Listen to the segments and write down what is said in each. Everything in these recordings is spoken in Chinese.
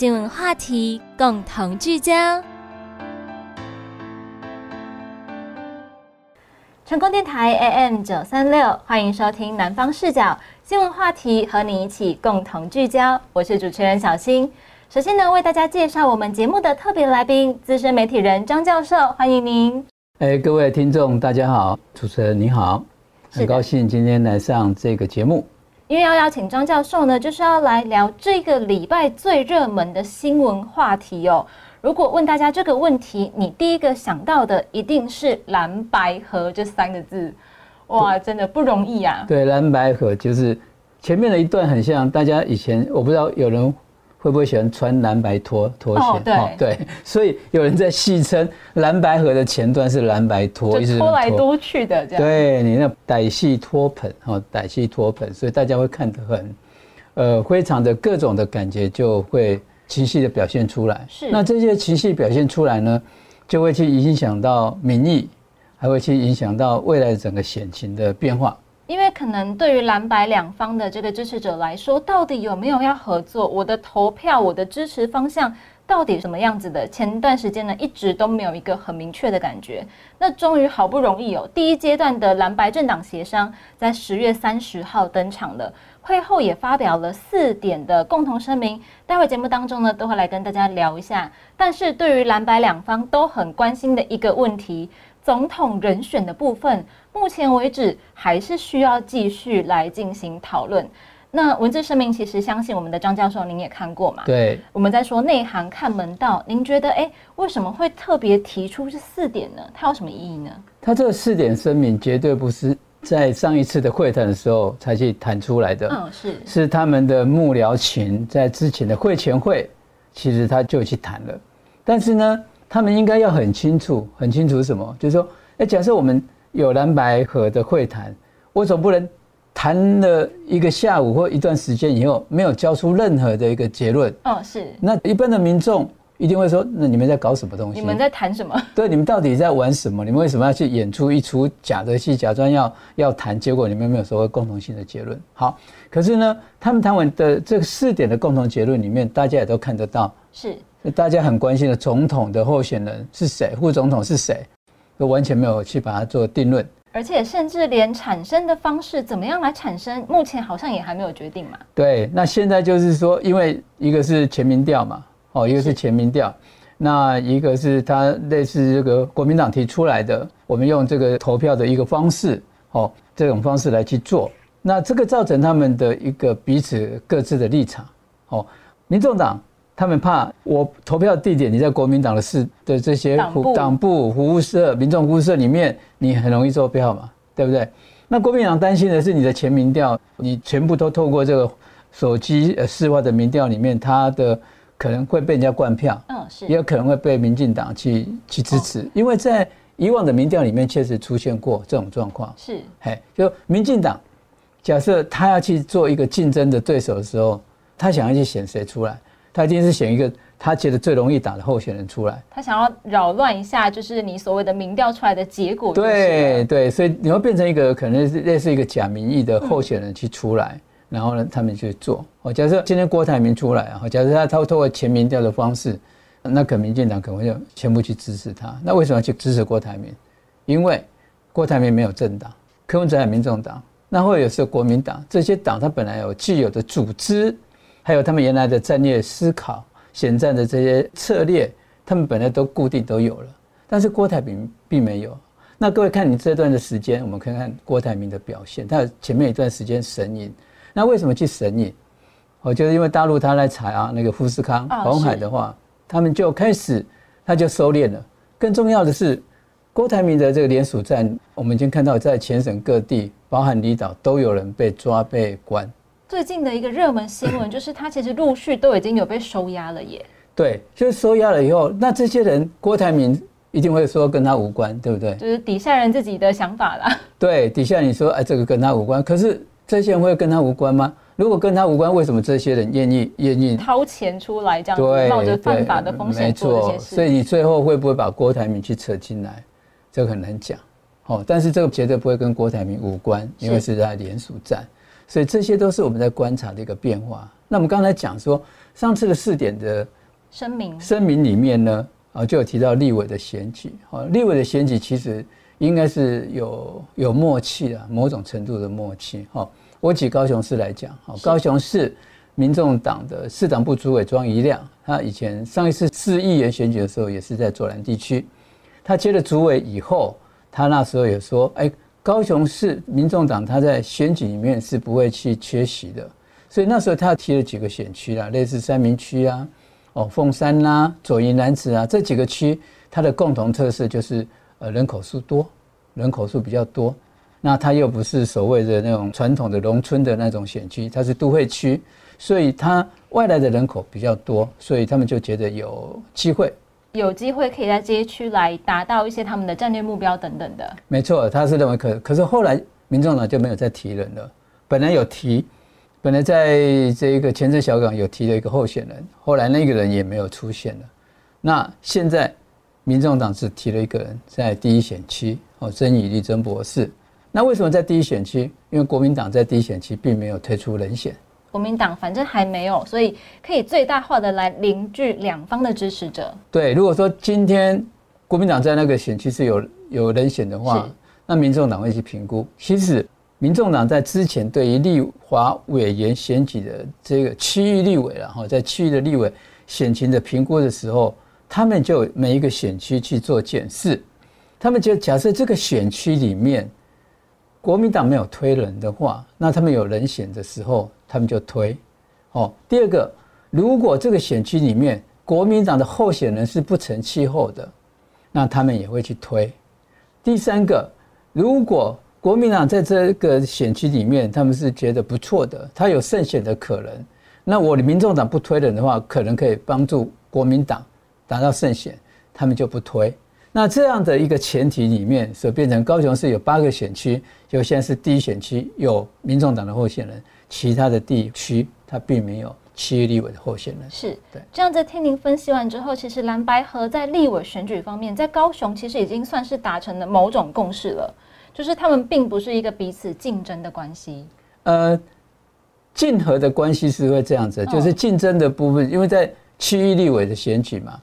新闻话题共同聚焦。成功电台 AM 九三六，欢迎收听南方视角新闻话题，和你一起共同聚焦。我是主持人小新。首先呢，为大家介绍我们节目的特别来宾，资深媒体人张教授，欢迎您。哎，各位听众，大家好，主持人你好，很高兴今天来上这个节目。因为要邀请张教授呢，就是要来聊这个礼拜最热门的新闻话题哦。如果问大家这个问题，你第一个想到的一定是蓝白河这三个字，哇，真的不容易啊。对，蓝白河就是前面的一段很像，大家以前我不知道有人会不会喜欢穿蓝白拖拖鞋，对对，所以有人在戏称蓝白河的前段是蓝白拖，就拖来拖去的这样。对你那歹戏拖盆，哦，歹戏拖盆，所以大家会看得很，呃，非常的各种的感觉就会。情绪的表现出来，是那这些情绪表现出来呢，就会去影响到民意，还会去影响到未来整个选情的变化。因为可能对于蓝白两方的这个支持者来说，到底有没有要合作？我的投票，我的支持方向到底什么样子的？前段时间呢，一直都没有一个很明确的感觉。那终于好不容易有第一阶段的蓝白政党协商，在十月三十号登场了。会后也发表了四点的共同声明，待会节目当中呢都会来跟大家聊一下。但是对于蓝白两方都很关心的一个问题，总统人选的部分，目前为止还是需要继续来进行讨论。那文字声明其实相信我们的张教授您也看过嘛？对，我们在说内行看门道，您觉得哎为什么会特别提出这四点呢？它有什么意义呢？它这四点声明绝对不是。在上一次的会谈的时候才去谈出来的，嗯，是是他们的幕僚群在之前的会前会，其实他就去谈了，但是呢，他们应该要很清楚，很清楚什么，就是说，哎，假设我们有蓝白河的会谈，我总不能谈了一个下午或一段时间以后，没有交出任何的一个结论，哦，是，那一般的民众。一定会说，那你们在搞什么东西？你们在谈什么？对，你们到底在玩什么？你们为什么要去演出一出假的戏，假装要要谈？结果你们没有所谓共同性的结论。好，可是呢，他们谈完的这四点的共同结论里面，大家也都看得到，是大家很关心的总统的候选人是谁，副总统是谁，都完全没有去把它做定论，而且甚至连产生的方式怎么样来产生，目前好像也还没有决定嘛。对，那现在就是说，因为一个是全民调嘛。哦，一个是前民调，那一个是他类似这个国民党提出来的，我们用这个投票的一个方式，哦，这种方式来去做，那这个造成他们的一个彼此各自的立场，哦，民众党他们怕我投票地点你在国民党的市的这些党部服务社、民众服务社里面，你很容易做票嘛，对不对？那国民党担心的是你的前民调，你全部都透过这个手机呃市话的民调里面，它的。可能会被人家灌票，嗯，是，也有可能会被民进党去去支持，因为在以往的民调里面确实出现过这种状况，是，嘿，就民进党假设他要去做一个竞争的对手的时候，他想要去选谁出来，他一定是选一个他觉得最容易打的候选人出来，他想要扰乱一下，就是你所谓的民调出来的结果，对对，所以你会变成一个可能是类似一个假民意的候选人去出来。然后呢，他们去做。哦，假设今天郭台铭出来啊，假设他他透过全民调的方式，那可民进党可能就全部去支持他。那为什么去支持郭台铭？因为郭台铭没有政党，柯文哲有民众党，那或者是国民党这些党，它本来有具有的组织，还有他们原来的战略思考、选战的这些策略，他们本来都固定都有了。但是郭台铭并没有。那各位看你这段的时间，我们看看郭台铭的表现，他前面一段时间神隐。那为什么去神隐？我觉得因为大陆他来查啊，那个富士康、红海的话，他们就开始他就收敛了。更重要的是，郭台铭的这个联署站，我们已经看到在全省各地，包含离岛，都有人被抓被关。最近的一个热门新闻 就是，他其实陆续都已经有被收押了耶。对，就是收押了以后，那这些人郭台铭一定会说跟他无关，对不对？就是底下人自己的想法啦。对，底下你说哎，这个跟他无关，可是这些人会跟他无关吗？如果跟他无关，为什么这些人愿意愿意掏钱出来这样子，冒着犯法的风险做这些事？所以你最后会不会把郭台铭去扯进来？这个很难讲。哦，但是这个绝对不会跟郭台铭无关，因为是在联署战，所以这些都是我们在观察的一个变化。那我们刚才讲说，上次的四点的声明声明里面呢，啊，就有提到立委的选举。哦，立委的选举其实应该是有有默契的，某种程度的默契。哈。我举高雄市来讲，好，高雄市民众党的市党部主委庄宜亮，他以前上一次市议员选举的时候，也是在左南地区。他接了主委以后，他那时候也说，哎，高雄市民众党他在选举里面是不会去缺席的。所以那时候他提了几个选区啦，类似三明区啊，哦，凤山啦，左营南子啊，这几个区，它的共同特色就是呃人口数多，人口数比较多。那它又不是所谓的那种传统的农村的那种选区，它是都会区，所以它外来的人口比较多，所以他们就觉得有机会，有机会可以在这些区来达到一些他们的战略目标等等的。没错，他是认为可，可是后来民众党就没有再提人了。本来有提，本来在这一个前镇小港有提了一个候选人，后来那个人也没有出现了。那现在民众党只提了一个人在第一选区，哦，曾以立曾博士。那为什么在第一选区？因为国民党在第一选区并没有推出人选，国民党反正还没有，所以可以最大化的来凝聚两方的支持者。对，如果说今天国民党在那个选区是有有人选的话，那民众党会去评估。其实民众党在之前对于立华委员选举的这个区域立委然后在区域的立委选情的评估的时候，他们就每一个选区去做检视，他们就假设这个选区里面。国民党没有推人的话，那他们有人选的时候，他们就推。哦，第二个，如果这个选区里面国民党的候选人是不成气候的，那他们也会去推。第三个，如果国民党在这个选区里面他们是觉得不错的，他有胜选的可能，那我的民众党不推人的话，可能可以帮助国民党达到胜选，他们就不推。那这样的一个前提里面，所变成高雄市有八个选区，就现在是第一选区有民众党的候选人，其他的地区它并没有区域立委的候选人。是，对。这样子听您分析完之后，其实蓝白河在立委选举方面，在高雄其实已经算是达成了某种共识了，就是他们并不是一个彼此竞争的关系。呃，竞合的关系是会这样子，就是竞争的部分，因为在区域立委的选举嘛。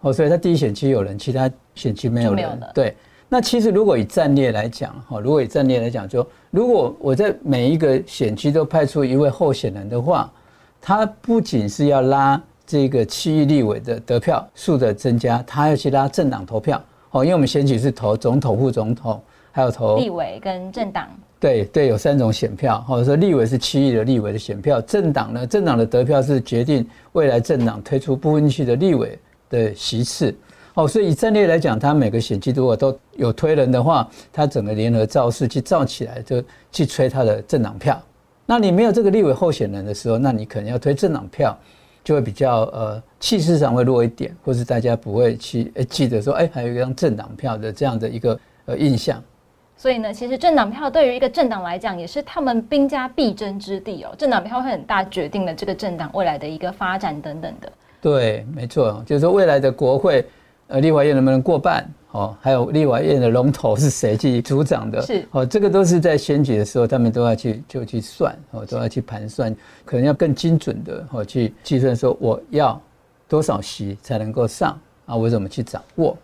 哦，所以他第一选区有人，其他选区没有人。对，那其实如果以战略来讲，哈，如果以战略来讲，就如果我在每一个选区都派出一位候选人的话，他不仅是要拉这个区域立委的得票数的增加，他要去拉政党投票。哦，因为我们选举是投总统、副总统，还有投立委跟政党。对对，有三种选票，或者说立委是区域的立委的选票，政党呢，政党的得票是决定未来政党推出不分区的立委。的席次，哦，所以以战略来讲，他每个选区如果都有推人的话，他整个联合造势去造起来，就去吹他的政党票。那你没有这个立委候选人的时候，那你可能要推政党票，就会比较呃气势上会弱一点，或是大家不会去记得说，哎，还有一张政党票的这样的一个呃印象。所以呢，其实政党票对于一个政党来讲，也是他们兵家必争之地哦。政党票会很大决定了这个政党未来的一个发展等等的。对，没错，就是说未来的国会，呃，立法院能不能过半？哦，还有立法院的龙头是谁去组长的？是哦，这个都是在选举的时候，他们都要去就去算，哦，都要去盘算，可能要更精准的哦去计算，说我要多少席才能够上啊？我怎么去掌握？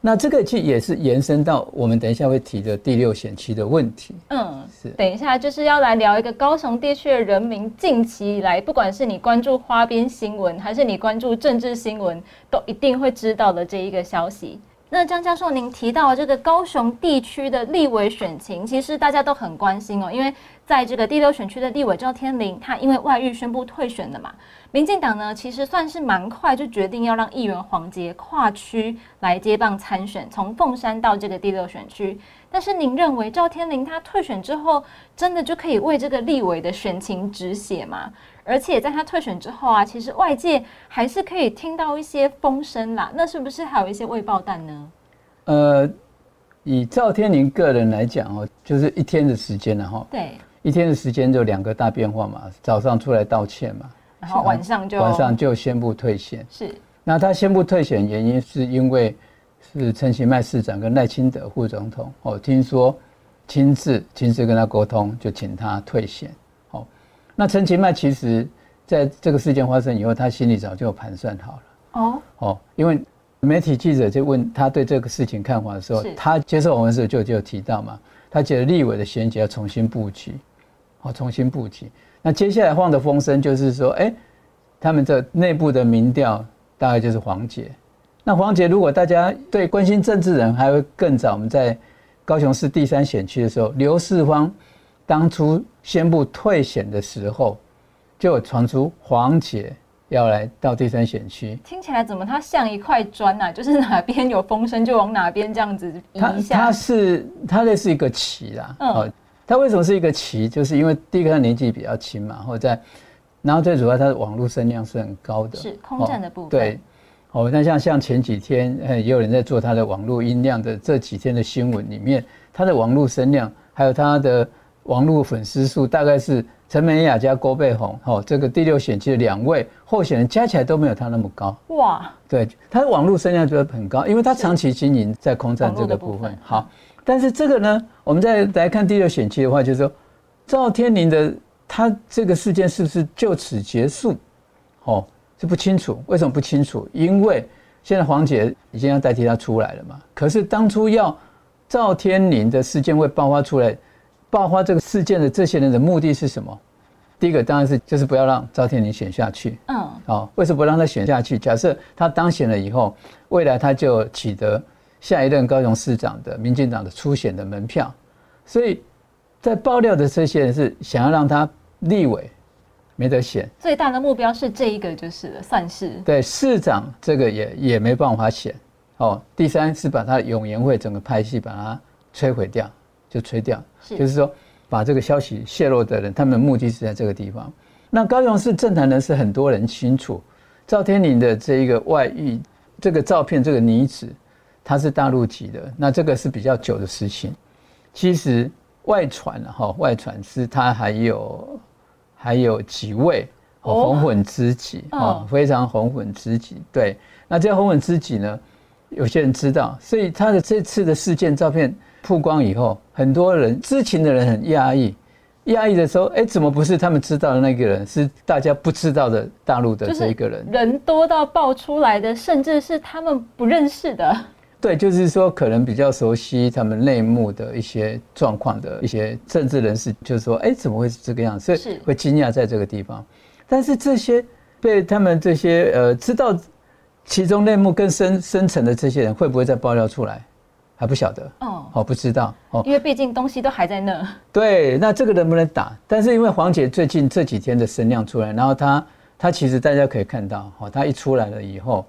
那这个其实也是延伸到我们等一下会提的第六险期的问题。嗯，是。等一下就是要来聊一个高雄地区的人民近期以来，不管是你关注花边新闻，还是你关注政治新闻，都一定会知道的这一个消息。那张教授，您提到这个高雄地区的立委选情，其实大家都很关心哦，因为在这个第六选区的立委赵天麟，他因为外遇宣布退选了嘛。民进党呢，其实算是蛮快就决定要让议员黄杰跨区来接棒参选，从凤山到这个第六选区。但是您认为赵天麟他退选之后，真的就可以为这个立委的选情止血吗？而且在他退选之后啊，其实外界还是可以听到一些风声啦。那是不是还有一些未爆弹呢？呃，以赵天麟个人来讲哦，就是一天的时间了哈。对，一天的时间就两个大变化嘛，早上出来道歉嘛，然后晚上就晚上就宣布退选。是，那他宣布退选原因是因为是陈其迈市长跟赖清德副总统哦，听说亲自亲自跟他沟通，就请他退选。哦，那陈其迈其实在这个事件发生以后，他心里早就盘算好了。哦哦，因为。媒体记者就问他对这个事情看法的时候，他接受我们时就就提到嘛，他觉得立委的选举要重新布局，哦，重新布局。那接下来放的风声就是说，哎，他们这内部的民调大概就是黄杰。那黄杰如果大家对关心政治人，还会更早。我们在高雄市第三选区的时候，刘世芳当初宣布退选的时候，就传出黄姐。要来到第三选区，听起来怎么它像一块砖呐？就是哪边有风声就往哪边这样子移一下。它是它类似一个旗啦，嗯，它为什么是一个旗？就是因为第一个它年纪比较轻嘛，或者在，然后最主要它的网络声量是很高的，是空战的部分。对，哦，那像像前几天，呃也有人在做它的网络音量的这几天的新闻里面，它的网络声量还有它的网络粉丝数大概是。陈美雅加郭贝宏，哦，这个第六选区的两位候选人加起来都没有他那么高。哇，对，他的网络声量就很高，因为他长期经营在空战这个部分。好，但是这个呢，我们再来看第六选区的话，就是说赵天麟的他这个事件是不是就此结束？哦，是不清楚。为什么不清楚？因为现在黄姐已经要代替他出来了嘛。可是当初要赵天麟的事件会爆发出来。爆发这个事件的这些人的目的是什么？第一个当然是就是不要让赵天麟选下去。嗯，好，为什么不让他选下去？假设他当选了以后，未来他就取得下一任高雄市长的民进党的初选的门票。所以在爆料的这些人是想要让他立委没得选。最大的目标是这一个就是了，算是对市长这个也也没办法选。哦，第三是把他永延会整个派系把它摧毁掉。就吹掉，就是说，把这个消息泄露的人，他们的目的是在这个地方。那高雄市政坛人是很多人清楚，赵天麟的这一个外遇，这个照片，这个女子，她是大陆籍的，那这个是比较久的事情。其实外传了哈，外传是他还有还有几位红粉知己啊，非常红粉知己。对，那这些红粉知己呢，有些人知道，所以他的这次的事件照片。曝光以后，很多人知情的人很压抑，压抑的时候，哎，怎么不是他们知道的那个人，是大家不知道的大陆的这一个人？人多到爆出来的，甚至是他们不认识的。对，就是说，可能比较熟悉他们内幕的一些状况的一些政治人士，就是说，哎，怎么会是这个样子？所以会惊讶在这个地方。但是这些被他们这些呃知道其中内幕更深深层的这些人，会不会再爆料出来？还不晓得哦，哦，不知道哦，因为毕竟东西都还在那。对，那这个能不能打？但是因为黄姐最近这几天的声量出来，然后她她其实大家可以看到，哦，她一出来了以后，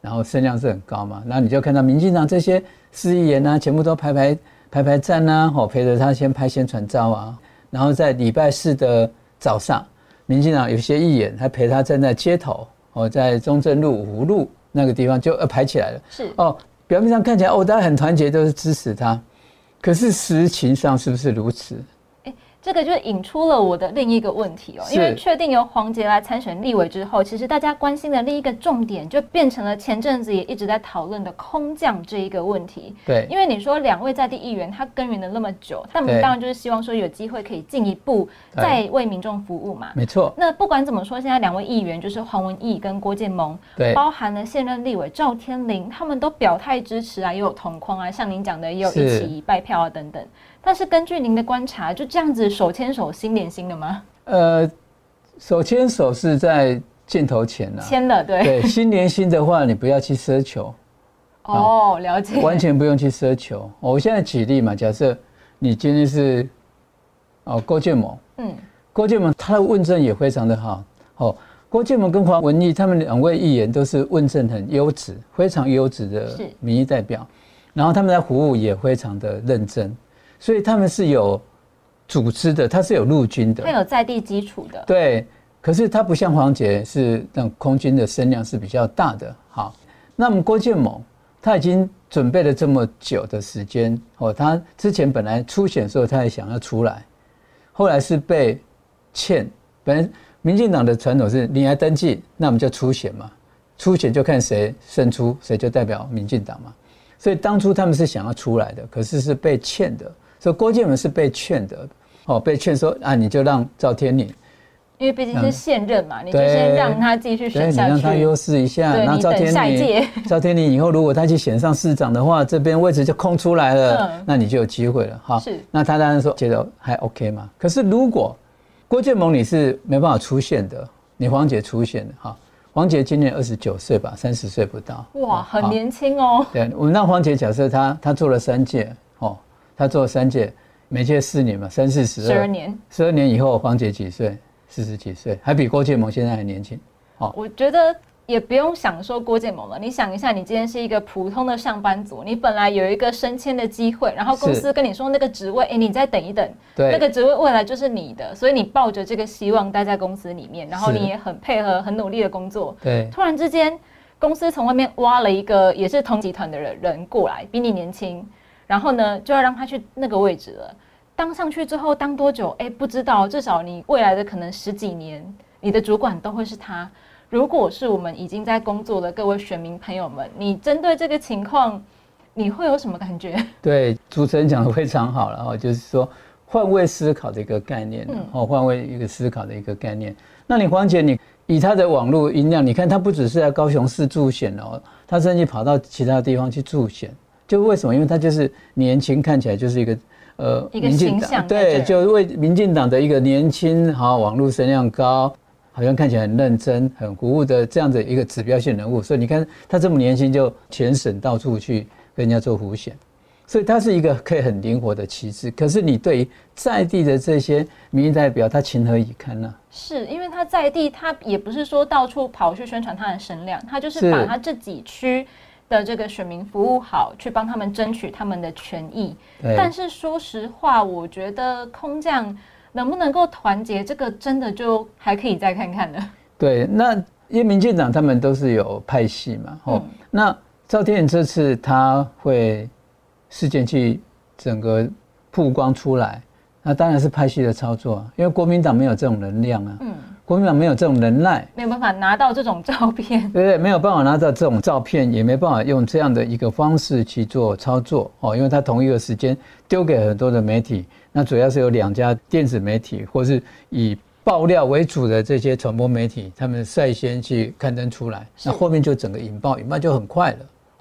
然后声量是很高嘛，那你就看到民进党这些市议员啊，全部都排排排排站啊，哦，陪着她先拍宣传照啊，然后在礼拜四的早上，民进党有些议员还陪她站在街头，哦，在中正路五湖路那个地方就呃排起来了，是哦。表面上看起来哦，大家很团结，都是支持他，可是实情上是不是如此？这个就引出了我的另一个问题哦，因为确定由黄杰来参选立委之后，其实大家关心的另一个重点就变成了前阵子也一直在讨论的空降这一个问题。对，因为你说两位在地议员他耕耘了那么久，他们当然就是希望说有机会可以进一步再为民众服务嘛。没错。那不管怎么说，现在两位议员就是黄文义跟郭建盟，对，包含了现任立委赵天麟，他们都表态支持啊，也有同框啊，像您讲的也有一起拜票啊等等。但是根据您的观察，就这样子手牵手心连心的吗？呃，手牵手是在镜头前了，牵了对。对，心连心的话，你不要去奢求。哦，了解。完全不用去奢求。我现在举例嘛，假设你今天是哦郭建模，嗯，郭建模他的问政也非常的好。哦，郭建盟跟黄文义他们两位议员都是问政很优质、非常优质的民意代表。然后他们的服务也非常的认真，所以他们是有组织的，他是有陆军的，他有在地基础的。对，可是他不像黄杰是那空军的声量是比较大的。好，那么郭建猛他已经准备了这么久的时间哦，他之前本来初选的时候他也想要出来，后来是被欠。本来民进党的传统是你来登记，那我们就初选嘛，初选就看谁胜出，谁就代表民进党嘛。所以当初他们是想要出来的，可是是被欠的。所以郭建文是被劝的，哦，被劝说啊，你就让赵天麟。因为毕竟是现任嘛，你就先让他继续选下去，你让他优势一下。然后赵天麟，赵天麟以后如果他去选上市长的话，这边位置就空出来了，那你就有机会了哈。是，那他当然说觉得还 OK 嘛。可是如果郭建盟你是没办法出现的，你黄姐出现的哈，黄杰今年二十九岁吧，三十岁不到。哇，很年轻哦。对，我们让黄杰假设他他做了三届哦，她做了三届，每届四年嘛，三四十二。十二年。十二年以后，黄姐几岁？四十几岁，还比郭建萌现在还年轻。好，我觉得也不用想说郭建萌了。你想一下，你今天是一个普通的上班族，你本来有一个升迁的机会，然后公司跟你说那个职位，哎，你再等一等，对，那个职位未来就是你的，所以你抱着这个希望待在公司里面，然后你也很配合、很努力的工作。对，突然之间，公司从外面挖了一个也是同集团的人人过来，比你年轻，然后呢，就要让他去那个位置了。当上去之后，当多久？哎，不知道。至少你未来的可能十几年，你的主管都会是他。如果是我们已经在工作的各位选民朋友们，你针对这个情况，你会有什么感觉？对，主持人讲的非常好了哈，就是说换位思考的一个概念，哦，换位一个思考的一个概念。那你黄姐，你以他的网络音量，你看他不只是在高雄市助选哦，他甚至跑到其他地方去助选，就为什么？因为他就是年轻，看起来就是一个。呃，一个形象对，就为民进党的一个年轻，好网络声量高，好像看起来很认真、很鼓舞的这样的一个指标性人物。所以你看他这么年轻就全省到处去跟人家做浮选，所以他是一个可以很灵活的旗帜。可是你对于在地的这些民意代表，他情何以堪呢？是因为他在地，他也不是说到处跑去宣传他的声量，他就是把他这几区。的这个选民服务好，去帮他们争取他们的权益。但是说实话，我觉得空降能不能够团结，这个真的就还可以再看看了。对，那因为民进党他们都是有派系嘛，哦，那赵天麟这次他会事件去整个曝光出来，那当然是派系的操作，因为国民党没有这种能量啊。嗯。国民党没有这种能耐，没有办法拿到这种照片，对对？没有办法拿到这种照片，也没办法用这样的一个方式去做操作哦，因为他同一个时间丢给很多的媒体，那主要是有两家电子媒体或是以爆料为主的这些传播媒体，他们率先去刊登出来，那后面就整个引爆，引爆就很快了。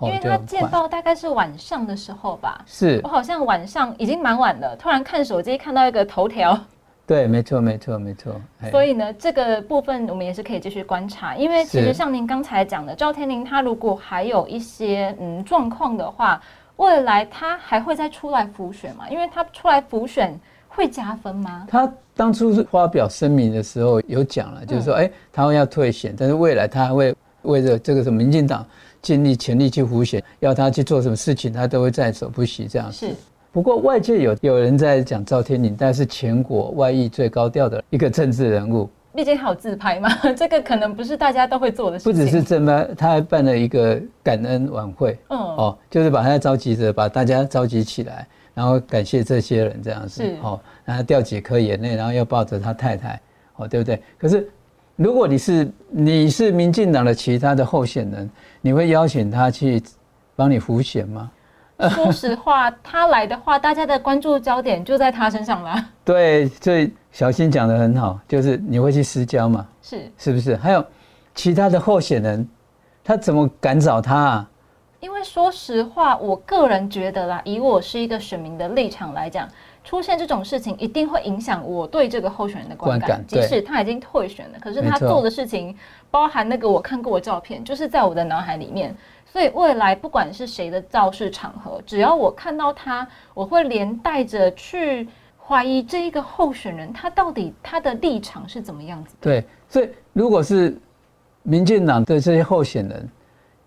因为他见报大概是晚上的时候吧，是我好像晚上已经蛮晚了，突然看手机看到一个头条。对，没错，没错，没错。所以呢，这个部分我们也是可以继续观察，因为其实像您刚才讲的，赵天麟他如果还有一些嗯状况的话，未来他还会再出来复选吗？因为他出来复选会加分吗？他当初是发表声明的时候有讲了，就是说，哎，他会要退选，但是未来他还会为了这个什么民进党尽力全力去复选，要他去做什么事情，他都会在所不惜这样子。是。不过外界有有人在讲赵天麟，但是全国外溢最高调的一个政治人物。毕竟还有自拍嘛，这个可能不是大家都会做的事情。不只是这么，他还办了一个感恩晚会。嗯，哦，就是把他召集者把大家召集起来，然后感谢这些人这样子。是，哦，然后掉几颗眼泪，然后又抱着他太太，哦，对不对？可是如果你是你是民进党的其他的候选人，你会邀请他去帮你扶选吗？说实话，他来的话，大家的关注焦点就在他身上了。对，所以小新讲的很好，就是你会去私交嘛？是，是不是？还有其他的候选人，他怎么敢找他啊？因为说实话，我个人觉得啦，以我是一个选民的立场来讲，出现这种事情一定会影响我对这个候选人的观感。即使他已经退选了，可是他做的事情，包含那个我看过的照片，就是在我的脑海里面。所以未来不管是谁的造势场合，只要我看到他，我会连带着去怀疑这一个候选人，他到底他的立场是怎么样子。对，所以如果是民进党的这些候选人，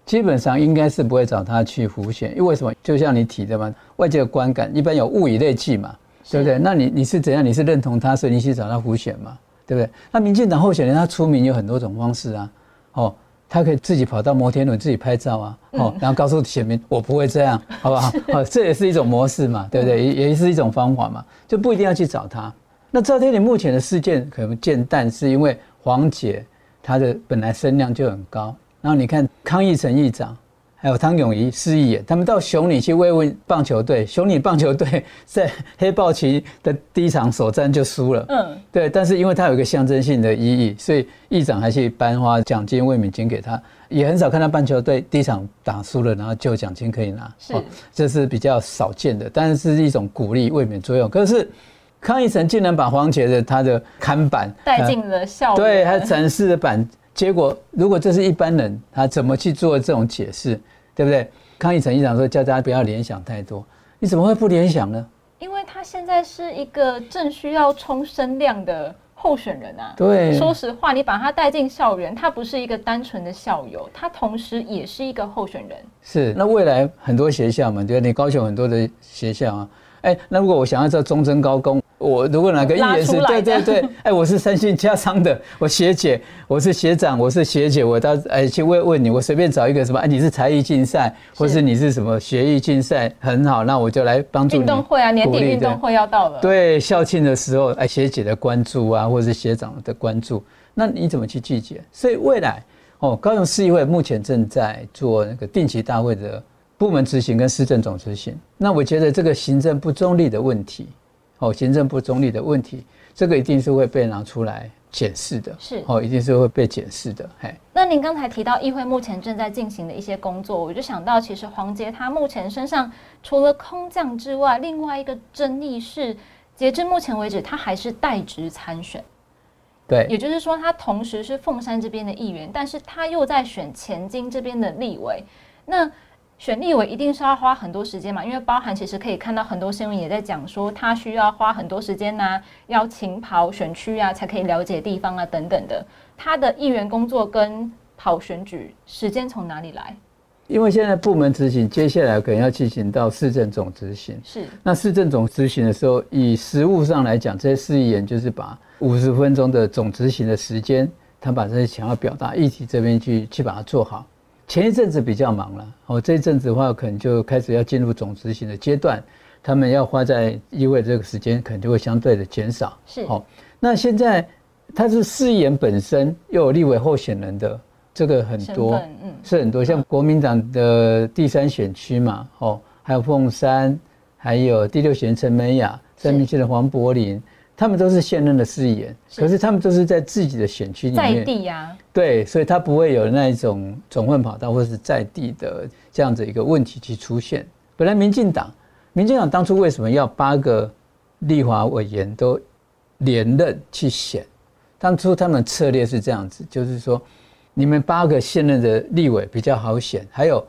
基本上应该是不会找他去浮选，因为什么？就像你提的嘛，外界的观感一般有物以类聚嘛，对不对？那你你是怎样？你是认同他，所以你去找他胡选嘛？对不对？那民进党候选人他出名有很多种方式啊，哦，他可以自己跑到摩天轮自己拍照啊，哦，然后告诉选民我不会这样，好不好？哦，这也是一种模式嘛，对不对？也也是一种方法嘛，就不一定要去找他。那赵天麟目前的事件可能见淡，是因为黄姐她的本来声量就很高，然后你看康义成议长。还有汤永仪、施义演，他们到熊女去慰问棒球队。熊女棒球队在黑豹旗的第一场首战就输了。嗯，对。但是因为它有一个象征性的意义，所以议长还去颁发奖金、慰勉金给他。也很少看到棒球队第一场打输了，然后就奖金可以拿。是，这是比较少见的，但是是一种鼓励、慰勉作用。可是康义成竟然把黄杰的他的看板带进了校园，对，还展示的板。结果如果这是一般人，他怎么去做这种解释？对不对？康义成议长说叫大家不要联想太多，你怎么会不联想呢？因为他现在是一个正需要冲声量的候选人啊。对，说实话，你把他带进校园，他不是一个单纯的校友，他同时也是一个候选人。是，那未来很多学校嘛，对你高雄很多的学校啊，哎，那如果我想要做中贞高工。我如果哪个议员是对对对，哎，我是三星加商的，我学姐，我是学长，我是学姐，我到哎去问问你，我随便找一个什么，哎，你是才艺竞赛，或是你是什么学艺竞赛，很好，那我就来帮助你。运动会啊，年底运动会要到了。对，校庆的时候，哎，学姐的关注啊，或者是学长的关注，那你怎么去拒绝？所以未来哦，高雄市议会目前正在做那个定期大会的部门执行跟市政总执行，那我觉得这个行政不中立的问题。哦，行政不中立的问题，这个一定是会被拿出来检视的。是哦，一定是会被检视的。嘿，那您刚才提到议会目前正在进行的一些工作，我就想到，其实黄杰他目前身上除了空降之外，另外一个争议是，截至目前为止，他还是代职参选。对，也就是说，他同时是凤山这边的议员，但是他又在选前金这边的立委。那选立委一定是要花很多时间嘛，因为包含其实可以看到很多新闻也在讲说，他需要花很多时间呐，要勤跑选区啊，才可以了解地方啊等等的。他的议员工作跟跑选举时间从哪里来？因为现在部门执行，接下来可能要进行到市政总执行。是。那市政总执行的时候，以实务上来讲，这些市议员就是把五十分钟的总执行的时间，他把这些想要表达议题这边去去把它做好。前一阵子比较忙了，哦，这一阵子的话，可能就开始要进入总执行的阶段，他们要花在议会这个时间，可能就会相对的减少。是，哦，那现在他是誓言本身又有立委候选人的，这个很多，嗯，是很多，像国民党的第三选区嘛，哦，还有凤山，还有第六选陈美雅，三明区的黄柏林。他们都是现任的市议员，可是他们都是在自己的选区里面在地呀，对，所以他不会有那一种总混跑道或者是在地的这样子一个问题去出现。本来民进党，民进党当初为什么要八个立华委员都连任去选？当初他们策略是这样子，就是说你们八个现任的立委比较好选，还有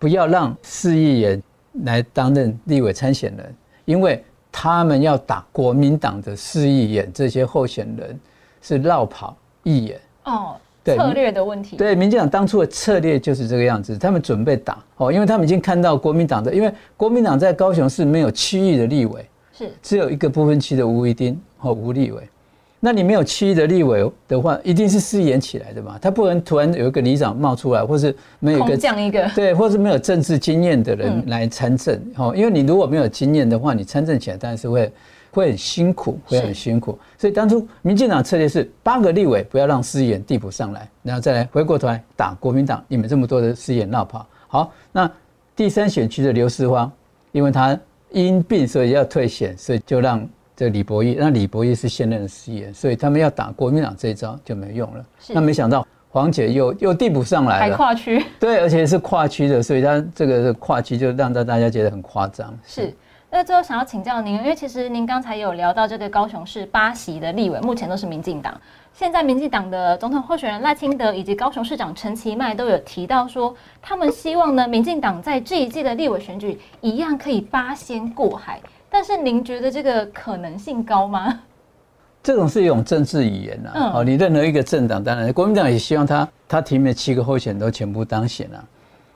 不要让市议员来担任立委参选人，因为。他们要打国民党的市议员，这些候选人是绕跑议员哦，策略的问题。对，民进党当初的策略就是这个样子，他们准备打哦，因为他们已经看到国民党的，因为国民党在高雄市没有区域的立委，是只有一个部分区的吴一丁和吴立委。那你没有区域的立委的话，一定是试演起来的嘛？他不能突然有一个里长冒出来，或是没有一个一个对，或是没有政治经验的人来参政哦。因为你如果没有经验的话，你参政起来当然是会会很辛苦，会很辛苦。所以当初民进党策略是八个立委不要让市演递补上来，然后再来回过头来打国民党。你们这么多的市演闹跑，好，那第三选区的刘世芳，因为他因病所以要退选，所以就让。这李博义，那李博义是现任的司仪，所以他们要打国民党这一招就没用了。那没想到黄姐又又递补上来了，还跨区对，而且是跨区的，所以他这个跨区就让大大家觉得很夸张。是，那最后想要请教您，因为其实您刚才有聊到这个高雄市八席的立委，目前都是民进党。现在民进党的总统候选人赖清德以及高雄市长陈其迈都有提到说，他们希望呢，民进党在这一届的立委选举一样可以八仙过海。但是您觉得这个可能性高吗？这种是一种政治语言呐。哦，你任何一个政党，当然国民党也希望他他提名七个候选人都全部当选啊。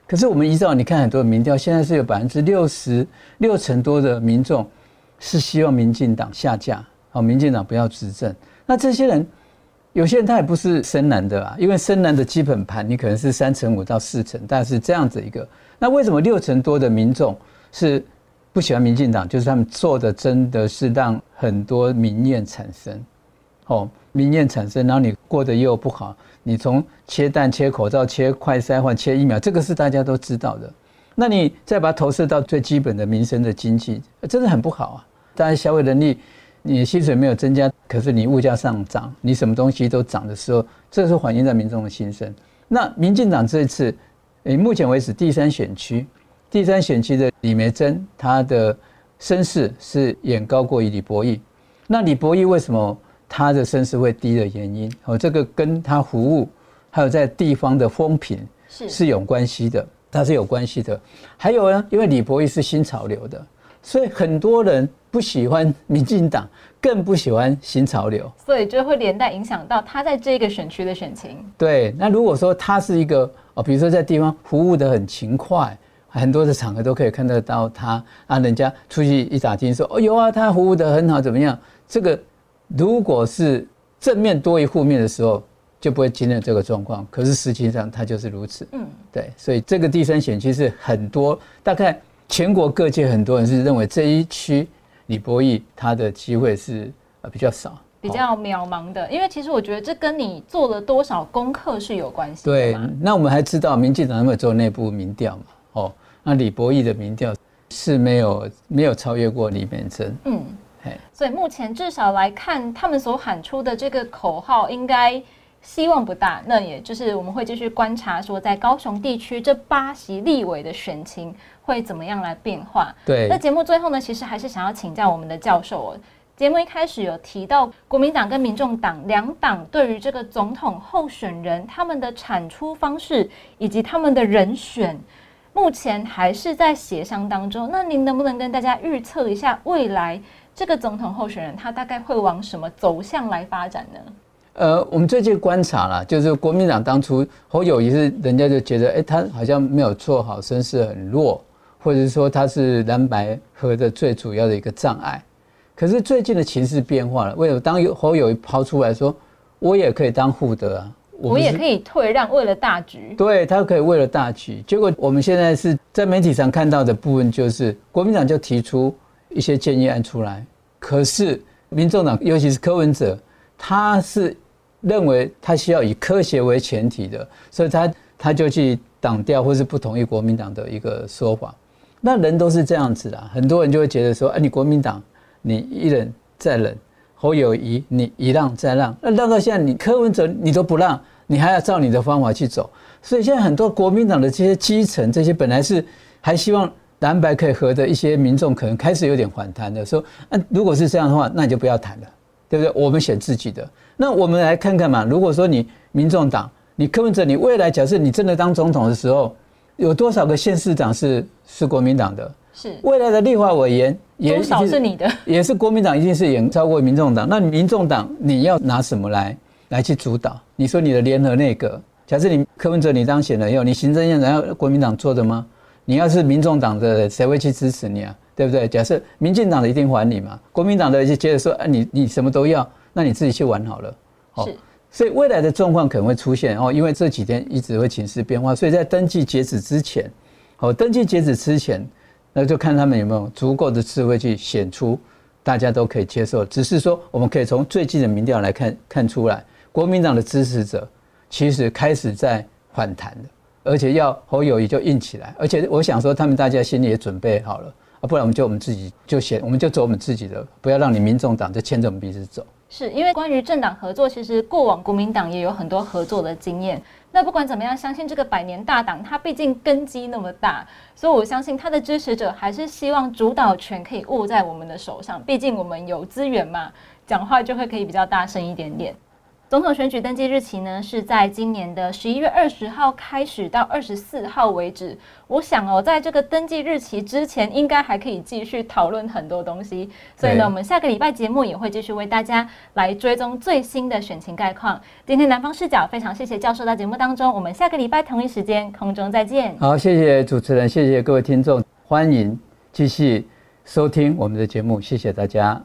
可是我们依照你看很多民调，现在是有百分之六十六成多的民众是希望民进党下架，哦，民进党不要执政。那这些人，有些人他也不是深蓝的啊，因为深蓝的基本盘你可能是三成五到四成，但是这样子一个，那为什么六成多的民众是不喜欢民进党？就是他们做的真的是让很多民怨产生，哦，民怨产生，然后你过得又不好，你从切蛋、切口罩、切快筛或切疫苗，这个是大家都知道的。那你再把它投射到最基本的民生的经济，真的很不好啊！当然消费能力，你薪水没有增加，可是你物价上涨，你什么东西都涨的时候，这是反映在民众的心声。那民进党这一次，诶，目前为止第三选区，第三选区的李梅珍，她的身世是远高过于李博义。那李博义为什么他的身世会低的原因？哦，这个跟他服务，还有在地方的风评是是有关系的。它是有关系的，还有呢，因为李博义是新潮流的，所以很多人不喜欢民进党，更不喜欢新潮流，所以就会连带影响到他在这个选区的选情。对，那如果说他是一个哦，比如说在地方服务的很勤快，很多的场合都可以看得到他啊，人家出去一打听说哦有啊，他服务的很好，怎么样？这个如果是正面多于负面的时候。就不会经历这个状况，可是实际上他就是如此。嗯，对，所以这个第三选区是很多，大概全国各界很多人是认为这一区李博义他的机会是呃比较少，比较渺茫的。因为其实我觉得这跟你做了多少功课是有关系。对，那我们还知道民进党有没有做内部民调嘛？哦，那李博义的民调是没有没有超越过李美珍。嗯，所以目前至少来看，他们所喊出的这个口号应该。希望不大，那也就是我们会继续观察，说在高雄地区这八席立委的选情会怎么样来变化。对，那节目最后呢，其实还是想要请教我们的教授哦。节目一开始有提到国民党跟民众党两党对于这个总统候选人他们的产出方式以及他们的人选，目前还是在协商当中。那您能不能跟大家预测一下未来这个总统候选人他大概会往什么走向来发展呢？呃，我们最近观察了，就是国民党当初侯友谊是人家就觉得，哎，他好像没有做好，声势很弱，或者是说他是蓝白合的最主要的一个障碍。可是最近的情势变化了，为什么当侯友谊抛出来说，我也可以当护德啊，我也可以退让，为了大局。对他可以为了大局。结果我们现在是在媒体上看到的部分，就是国民党就提出一些建议案出来，可是民众党，尤其是柯文哲，他是。认为他需要以科学为前提的，所以他他就去挡掉或是不同意国民党的一个说法。那人都是这样子的，很多人就会觉得说：哎，你国民党你一忍再忍，侯友谊你一让再让，那让到现在你柯文哲你都不让，你还要照你的方法去走。所以现在很多国民党的这些基层，这些本来是还希望蓝白可以合的一些民众，可能开始有点反弹的，说：那如果是这样的话，那你就不要谈了，对不对？我们选自己的。那我们来看看嘛，如果说你民众党，你柯文哲，你未来假设你真的当总统的时候，有多少个县市长是是国民党的？是未来的立法委员也少是你的，也是国民党，一定是远超过民众党。那民众党你要拿什么来来去主导？你说你的联合内阁，假设你柯文哲你当选了以后，你行政院长要国民党做的吗？你要是民众党的，谁会去支持你啊？对不对？假设民进党的一定还你嘛，国民党的就接着说，啊，你你什么都要。那你自己去玩好了，是，所以未来的状况可能会出现哦，因为这几天一直会情势变化，所以在登记截止之前，好，登记截止之前，那就看他们有没有足够的智慧去显出大家都可以接受。只是说，我们可以从最近的民调来看看出来，国民党的支持者其实开始在反弹的，而且要侯友谊就硬起来，而且我想说，他们大家心里也准备好了啊，不然我们就我们自己就选，我们就走我们自己的，不要让你民众党就牵着我们鼻子走。是因为关于政党合作，其实过往国民党也有很多合作的经验。那不管怎么样，相信这个百年大党，它毕竟根基那么大，所以我相信他的支持者还是希望主导权可以握在我们的手上。毕竟我们有资源嘛，讲话就会可以比较大声一点点。总统选举登记日期呢，是在今年的十一月二十号开始到二十四号为止。我想哦，在这个登记日期之前，应该还可以继续讨论很多东西。所以呢，我们下个礼拜节目也会继续为大家来追踪最新的选情概况。今天南方视角非常谢谢教授到节目当中，我们下个礼拜同一时间空中再见。好，谢谢主持人，谢谢各位听众，欢迎继续收听我们的节目，谢谢大家。